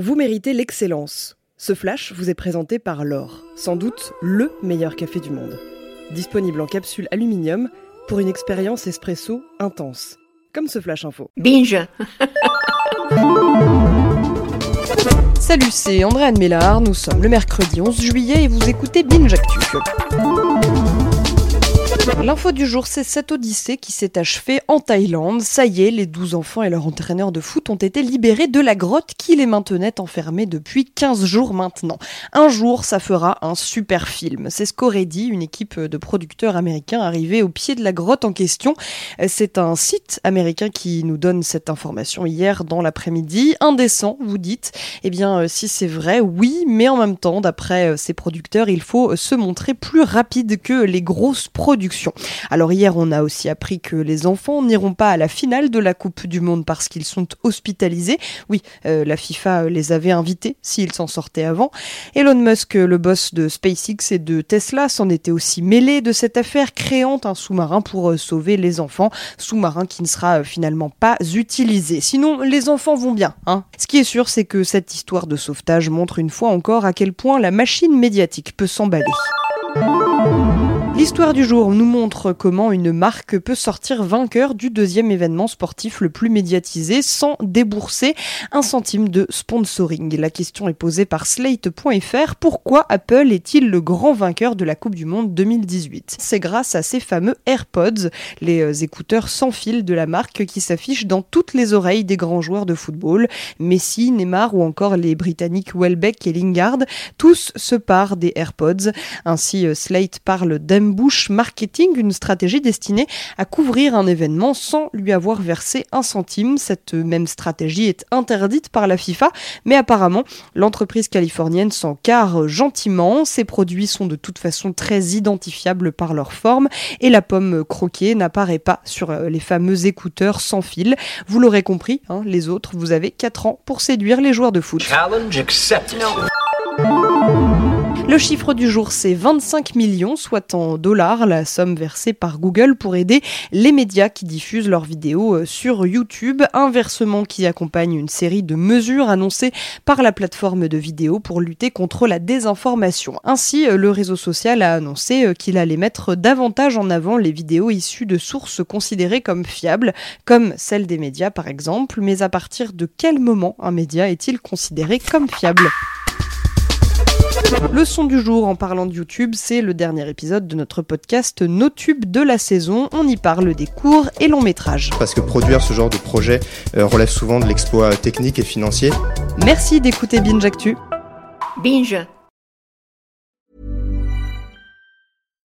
Vous méritez l'excellence. Ce flash vous est présenté par l'or, sans doute le meilleur café du monde. Disponible en capsule aluminium pour une expérience espresso intense. Comme ce flash info. Binge Salut, c'est André-Anne Mélard, nous sommes le mercredi 11 juillet et vous écoutez Binge Actu. L'info du jour, c'est cette odyssée qui s'est achevée en Thaïlande. Ça y est, les 12 enfants et leur entraîneur de foot ont été libérés de la grotte qui les maintenait enfermés depuis 15 jours maintenant. Un jour, ça fera un super film. C'est ce qu'aurait dit une équipe de producteurs américains arrivés au pied de la grotte en question. C'est un site américain qui nous donne cette information hier dans l'après-midi. Indécent, vous dites. Eh bien, si c'est vrai, oui, mais en même temps, d'après ces producteurs, il faut se montrer plus rapide que les grosses productions. Alors hier, on a aussi appris que les enfants n'iront pas à la finale de la Coupe du Monde parce qu'ils sont hospitalisés. Oui, euh, la FIFA les avait invités s'ils s'en sortaient avant. Elon Musk, le boss de SpaceX et de Tesla, s'en était aussi mêlé de cette affaire, créant un sous-marin pour euh, sauver les enfants. Sous-marin qui ne sera euh, finalement pas utilisé. Sinon, les enfants vont bien. Hein. Ce qui est sûr, c'est que cette histoire de sauvetage montre une fois encore à quel point la machine médiatique peut s'emballer. L'histoire du jour nous montre comment une marque peut sortir vainqueur du deuxième événement sportif le plus médiatisé sans débourser un centime de sponsoring. La question est posée par Slate.fr. Pourquoi Apple est-il le grand vainqueur de la Coupe du Monde 2018 C'est grâce à ces fameux AirPods, les euh, écouteurs sans fil de la marque qui s'affichent dans toutes les oreilles des grands joueurs de football. Messi, Neymar ou encore les Britanniques Welbeck et Lingard, tous se parent des AirPods. Ainsi, euh, Slate parle d'un Bush Marketing, une stratégie destinée à couvrir un événement sans lui avoir versé un centime. Cette même stratégie est interdite par la FIFA, mais apparemment l'entreprise californienne s'en carre gentiment. Ses produits sont de toute façon très identifiables par leur forme et la pomme croquée n'apparaît pas sur euh, les fameux écouteurs sans fil. Vous l'aurez compris, hein, les autres, vous avez 4 ans pour séduire les joueurs de foot. Challenge accepted. Le chiffre du jour, c'est 25 millions, soit en dollars, la somme versée par Google pour aider les médias qui diffusent leurs vidéos euh, sur YouTube. Un versement qui accompagne une série de mesures annoncées par la plateforme de vidéos pour lutter contre la désinformation. Ainsi, euh, le réseau social a annoncé euh, qu'il allait mettre davantage en avant les vidéos issues de sources considérées comme fiables, comme celles des médias par exemple. Mais à partir de quel moment un média est-il considéré comme fiable? Le son du jour en parlant de YouTube, c'est le dernier épisode de notre podcast Nos tubes de la saison. On y parle des courts et longs métrages. Parce que produire ce genre de projet euh, relève souvent de l'exploit technique et financier. Merci d'écouter Binge Actu. Binge